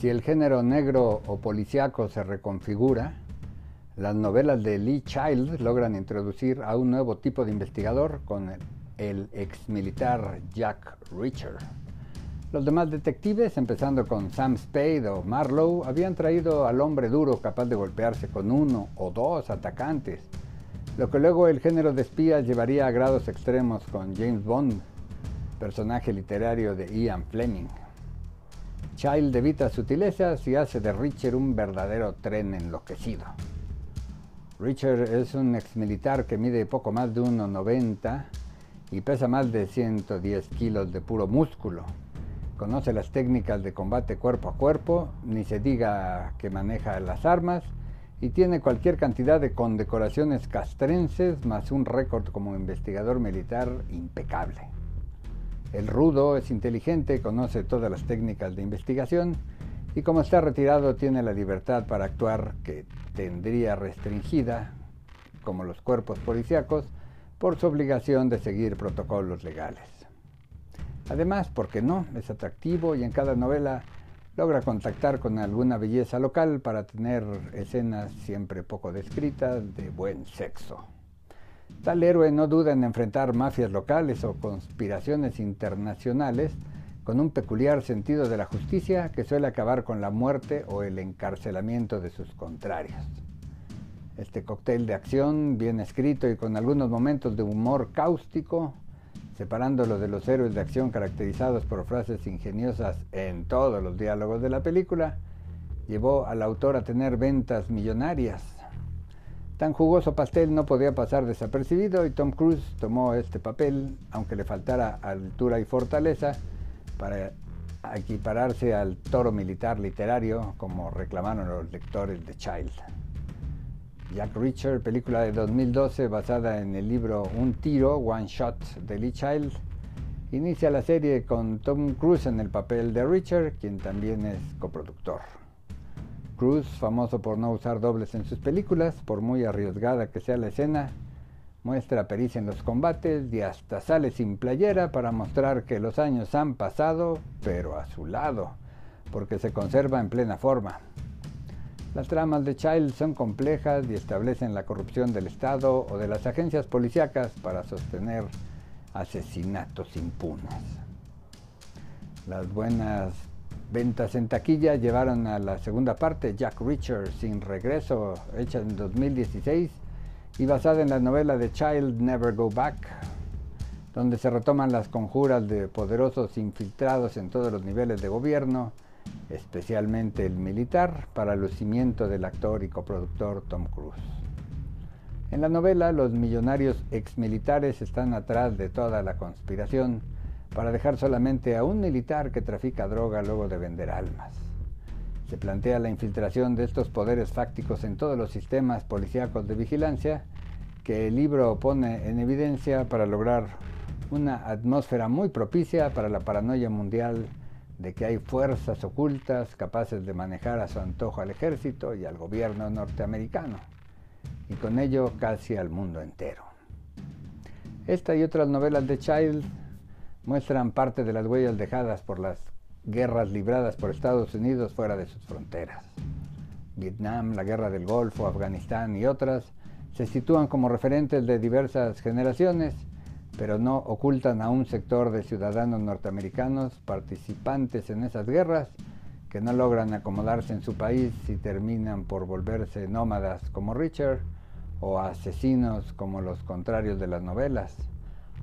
Si el género negro o policiaco se reconfigura, las novelas de Lee Child logran introducir a un nuevo tipo de investigador con el, el ex militar Jack Reacher. Los demás detectives, empezando con Sam Spade o Marlowe, habían traído al hombre duro capaz de golpearse con uno o dos atacantes, lo que luego el género de espías llevaría a grados extremos con James Bond, personaje literario de Ian Fleming. Child evita sutilezas y hace de Richard un verdadero tren enloquecido. Richard es un ex militar que mide poco más de 1,90 y pesa más de 110 kilos de puro músculo. Conoce las técnicas de combate cuerpo a cuerpo, ni se diga que maneja las armas y tiene cualquier cantidad de condecoraciones castrenses más un récord como investigador militar impecable. El rudo es inteligente, conoce todas las técnicas de investigación y como está retirado tiene la libertad para actuar que tendría restringida, como los cuerpos policíacos, por su obligación de seguir protocolos legales. Además, porque no, es atractivo y en cada novela logra contactar con alguna belleza local para tener escenas siempre poco descritas de buen sexo. Tal héroe no duda en enfrentar mafias locales o conspiraciones internacionales con un peculiar sentido de la justicia que suele acabar con la muerte o el encarcelamiento de sus contrarios. Este cóctel de acción, bien escrito y con algunos momentos de humor cáustico, separándolo de los héroes de acción caracterizados por frases ingeniosas en todos los diálogos de la película, llevó al autor a tener ventas millonarias, Tan jugoso pastel no podía pasar desapercibido y Tom Cruise tomó este papel, aunque le faltara altura y fortaleza, para equipararse al toro militar literario, como reclamaron los lectores de Child. Jack Reacher, película de 2012 basada en el libro Un tiro, One Shot de Lee Child, inicia la serie con Tom Cruise en el papel de Richard, quien también es coproductor. Cruz, famoso por no usar dobles en sus películas, por muy arriesgada que sea la escena, muestra pericia en los combates y hasta sale sin playera para mostrar que los años han pasado, pero a su lado, porque se conserva en plena forma. Las tramas de Child son complejas y establecen la corrupción del Estado o de las agencias policíacas para sostener asesinatos impunes. Las buenas Ventas en taquilla llevaron a la segunda parte, Jack Reacher sin regreso, hecha en 2016 y basada en la novela de Child Never Go Back, donde se retoman las conjuras de poderosos infiltrados en todos los niveles de gobierno, especialmente el militar, para lucimiento del actor y coproductor Tom Cruise. En la novela, los millonarios exmilitares están atrás de toda la conspiración, para dejar solamente a un militar que trafica droga luego de vender almas. Se plantea la infiltración de estos poderes fácticos en todos los sistemas policíacos de vigilancia que el libro pone en evidencia para lograr una atmósfera muy propicia para la paranoia mundial de que hay fuerzas ocultas capaces de manejar a su antojo al ejército y al gobierno norteamericano, y con ello casi al mundo entero. Esta y otras novelas de Child muestran parte de las huellas dejadas por las guerras libradas por Estados Unidos fuera de sus fronteras. Vietnam, la guerra del Golfo, Afganistán y otras se sitúan como referentes de diversas generaciones, pero no ocultan a un sector de ciudadanos norteamericanos participantes en esas guerras que no logran acomodarse en su país y terminan por volverse nómadas como Richard o asesinos como los contrarios de las novelas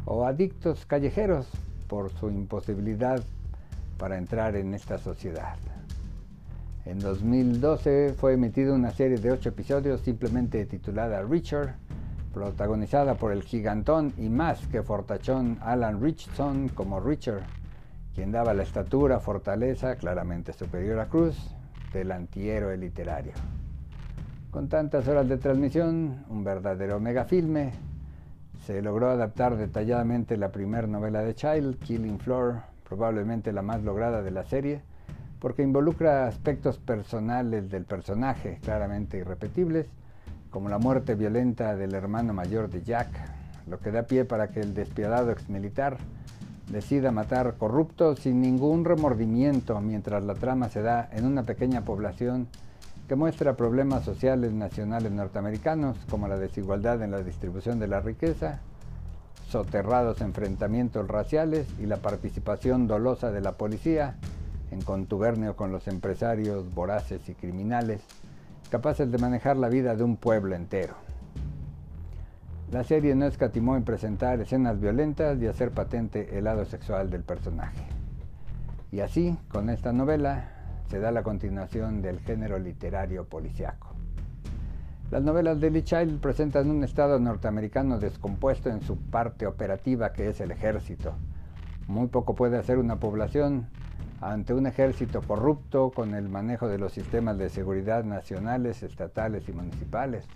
o adictos callejeros por su imposibilidad para entrar en esta sociedad. En 2012 fue emitida una serie de ocho episodios simplemente titulada Richard, protagonizada por el gigantón y más que fortachón Alan Richardson como Richard, quien daba la estatura, fortaleza claramente superior a Cruz del antihéroe literario. Con tantas horas de transmisión, un verdadero megafilme, se logró adaptar detalladamente la primera novela de Child, Killing Floor, probablemente la más lograda de la serie, porque involucra aspectos personales del personaje claramente irrepetibles, como la muerte violenta del hermano mayor de Jack, lo que da pie para que el despiadado exmilitar decida matar corruptos sin ningún remordimiento mientras la trama se da en una pequeña población que muestra problemas sociales nacionales norteamericanos como la desigualdad en la distribución de la riqueza, soterrados enfrentamientos raciales y la participación dolosa de la policía en contubernio con los empresarios voraces y criminales, capaces de manejar la vida de un pueblo entero. La serie no escatimó en presentar escenas violentas y hacer patente el lado sexual del personaje. Y así, con esta novela, se da la continuación del género literario policiaco. Las novelas de Lee Child presentan un Estado norteamericano descompuesto en su parte operativa que es el ejército. Muy poco puede hacer una población ante un ejército corrupto con el manejo de los sistemas de seguridad nacionales, estatales y municipales.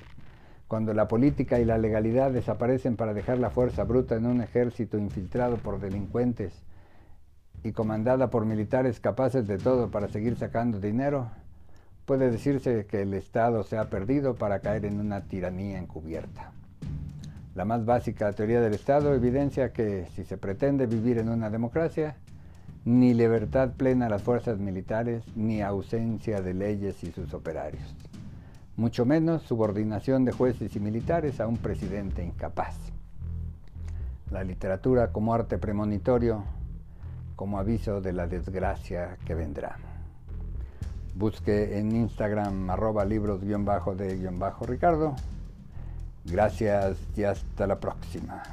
Cuando la política y la legalidad desaparecen para dejar la fuerza bruta en un ejército infiltrado por delincuentes y comandada por militares capaces de todo para seguir sacando dinero, puede decirse que el Estado se ha perdido para caer en una tiranía encubierta. La más básica teoría del Estado evidencia que si se pretende vivir en una democracia, ni libertad plena a las fuerzas militares, ni ausencia de leyes y sus operarios. Mucho menos subordinación de jueces y militares a un presidente incapaz. La literatura como arte premonitorio, como aviso de la desgracia que vendrá. Busque en Instagram arroba libros-de-ricardo. Gracias y hasta la próxima.